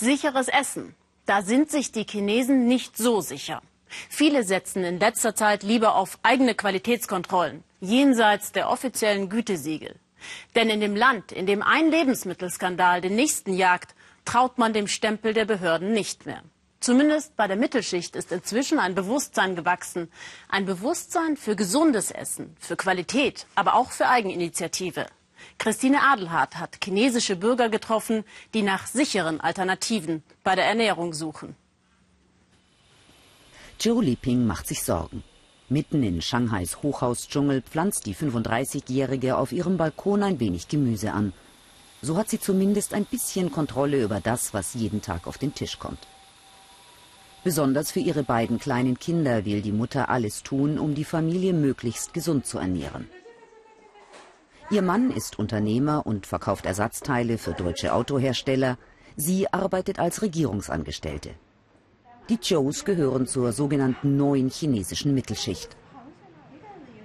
Sicheres Essen. Da sind sich die Chinesen nicht so sicher. Viele setzen in letzter Zeit lieber auf eigene Qualitätskontrollen, jenseits der offiziellen Gütesiegel. Denn in dem Land, in dem ein Lebensmittelskandal den nächsten jagt, traut man dem Stempel der Behörden nicht mehr. Zumindest bei der Mittelschicht ist inzwischen ein Bewusstsein gewachsen. Ein Bewusstsein für gesundes Essen, für Qualität, aber auch für Eigeninitiative. Christine Adelhardt hat chinesische Bürger getroffen, die nach sicheren Alternativen bei der Ernährung suchen. Zhou Liping macht sich Sorgen. Mitten in Shanghais Hochhausdschungel pflanzt die 35-Jährige auf ihrem Balkon ein wenig Gemüse an. So hat sie zumindest ein bisschen Kontrolle über das, was jeden Tag auf den Tisch kommt. Besonders für ihre beiden kleinen Kinder will die Mutter alles tun, um die Familie möglichst gesund zu ernähren. Ihr Mann ist Unternehmer und verkauft Ersatzteile für deutsche Autohersteller. Sie arbeitet als Regierungsangestellte. Die Joes gehören zur sogenannten neuen chinesischen Mittelschicht.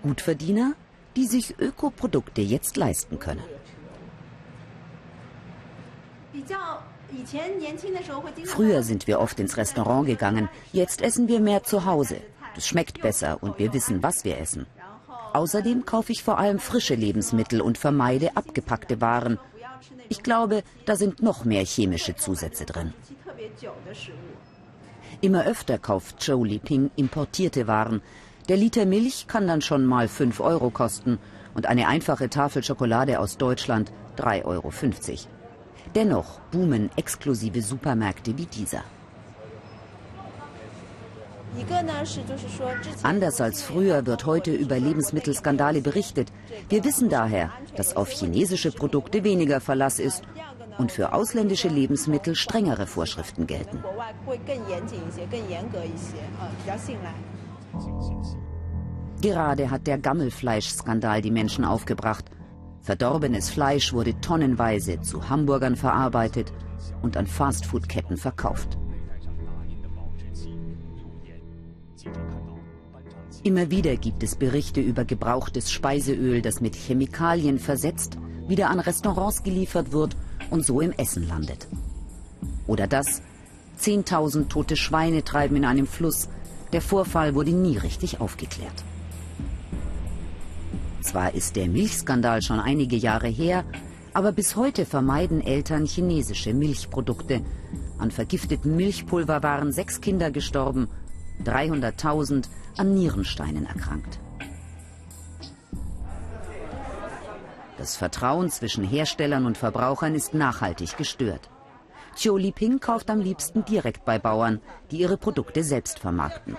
Gutverdiener, die sich Ökoprodukte jetzt leisten können. Früher sind wir oft ins Restaurant gegangen, jetzt essen wir mehr zu Hause. Das schmeckt besser und wir wissen, was wir essen. Außerdem kaufe ich vor allem frische Lebensmittel und vermeide abgepackte Waren. Ich glaube, da sind noch mehr chemische Zusätze drin. Immer öfter kauft Zhou Liping importierte Waren. Der Liter Milch kann dann schon mal 5 Euro kosten und eine einfache Tafel Schokolade aus Deutschland 3,50 Euro. Dennoch boomen exklusive Supermärkte wie dieser. Anders als früher wird heute über Lebensmittelskandale berichtet. Wir wissen daher, dass auf chinesische Produkte weniger Verlass ist und für ausländische Lebensmittel strengere Vorschriften gelten. Gerade hat der Gammelfleischskandal die Menschen aufgebracht. Verdorbenes Fleisch wurde tonnenweise zu Hamburgern verarbeitet und an Fastfood-Ketten verkauft. Immer wieder gibt es Berichte über gebrauchtes Speiseöl, das mit Chemikalien versetzt, wieder an Restaurants geliefert wird und so im Essen landet. Oder das, 10.000 tote Schweine treiben in einem Fluss. Der Vorfall wurde nie richtig aufgeklärt. Zwar ist der Milchskandal schon einige Jahre her, aber bis heute vermeiden Eltern chinesische Milchprodukte. An vergiftetem Milchpulver waren sechs Kinder gestorben 300.000 an Nierensteinen erkrankt. Das Vertrauen zwischen Herstellern und Verbrauchern ist nachhaltig gestört. Chiu Liping kauft am liebsten direkt bei Bauern, die ihre Produkte selbst vermarkten.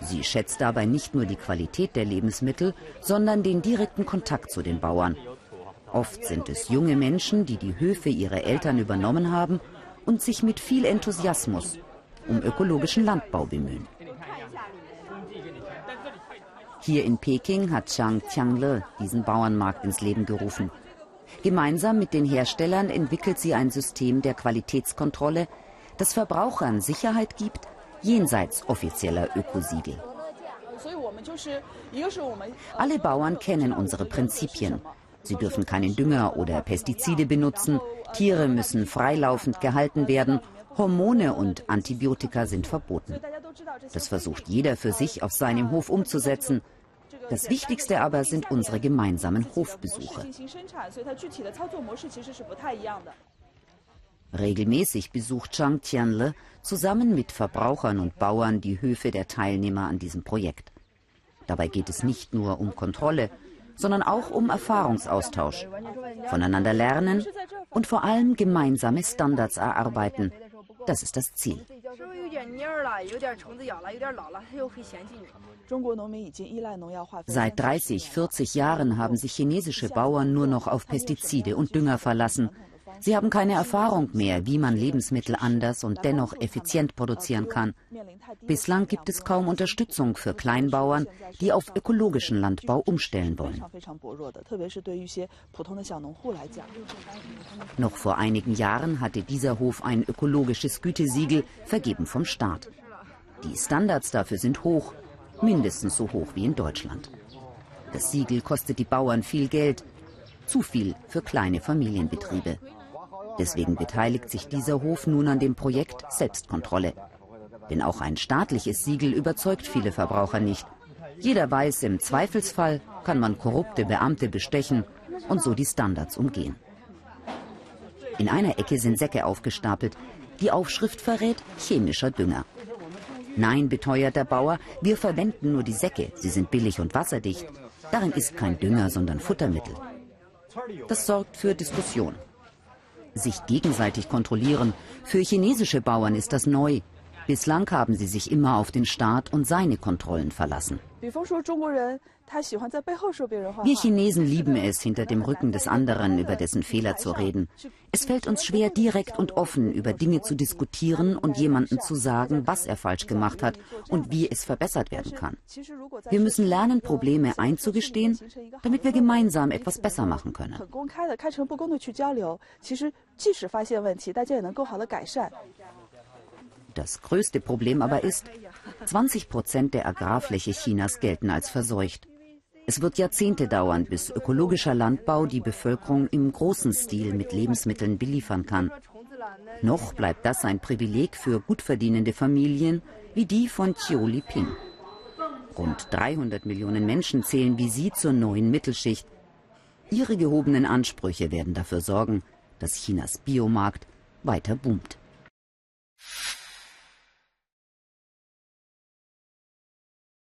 Sie schätzt dabei nicht nur die Qualität der Lebensmittel, sondern den direkten Kontakt zu den Bauern. Oft sind es junge Menschen, die die Höfe ihrer Eltern übernommen haben und sich mit viel Enthusiasmus um ökologischen Landbau bemühen. Hier in Peking hat Zhang Tiangle diesen Bauernmarkt ins Leben gerufen. Gemeinsam mit den Herstellern entwickelt sie ein System der Qualitätskontrolle, das Verbrauchern Sicherheit gibt, jenseits offizieller Ökosiegel. Alle Bauern kennen unsere Prinzipien. Sie dürfen keinen Dünger oder Pestizide benutzen, Tiere müssen freilaufend gehalten werden Hormone und Antibiotika sind verboten. Das versucht jeder für sich auf seinem Hof umzusetzen. Das Wichtigste aber sind unsere gemeinsamen Hofbesuche. Regelmäßig besucht Zhang Tianle zusammen mit Verbrauchern und Bauern die Höfe der Teilnehmer an diesem Projekt. Dabei geht es nicht nur um Kontrolle, sondern auch um Erfahrungsaustausch, voneinander lernen und vor allem gemeinsame Standards erarbeiten, das ist das Ziel. Seit 30, 40 Jahren haben sich chinesische Bauern nur noch auf Pestizide und Dünger verlassen. Sie haben keine Erfahrung mehr, wie man Lebensmittel anders und dennoch effizient produzieren kann. Bislang gibt es kaum Unterstützung für Kleinbauern, die auf ökologischen Landbau umstellen wollen. Noch vor einigen Jahren hatte dieser Hof ein ökologisches Gütesiegel, vergeben vom Staat. Die Standards dafür sind hoch, mindestens so hoch wie in Deutschland. Das Siegel kostet die Bauern viel Geld, zu viel für kleine Familienbetriebe. Deswegen beteiligt sich dieser Hof nun an dem Projekt Selbstkontrolle. Denn auch ein staatliches Siegel überzeugt viele Verbraucher nicht. Jeder weiß, im Zweifelsfall kann man korrupte Beamte bestechen und so die Standards umgehen. In einer Ecke sind Säcke aufgestapelt. Die Aufschrift verrät chemischer Dünger. Nein, beteuert der Bauer, wir verwenden nur die Säcke. Sie sind billig und wasserdicht. Darin ist kein Dünger, sondern Futtermittel. Das sorgt für Diskussion. Sich gegenseitig kontrollieren. Für chinesische Bauern ist das neu. Bislang haben sie sich immer auf den Staat und seine Kontrollen verlassen. Wir Chinesen lieben es, hinter dem Rücken des anderen über dessen Fehler zu reden. Es fällt uns schwer, direkt und offen über Dinge zu diskutieren und jemandem zu sagen, was er falsch gemacht hat und wie es verbessert werden kann. Wir müssen lernen, Probleme einzugestehen, damit wir gemeinsam etwas besser machen können. Das größte Problem aber ist, 20 Prozent der Agrarfläche Chinas gelten als verseucht. Es wird Jahrzehnte dauern, bis ökologischer Landbau die Bevölkerung im großen Stil mit Lebensmitteln beliefern kann. Noch bleibt das ein Privileg für gut verdienende Familien wie die von Chiu Li-ping. Rund 300 Millionen Menschen zählen wie sie zur neuen Mittelschicht. Ihre gehobenen Ansprüche werden dafür sorgen, dass Chinas Biomarkt weiter boomt.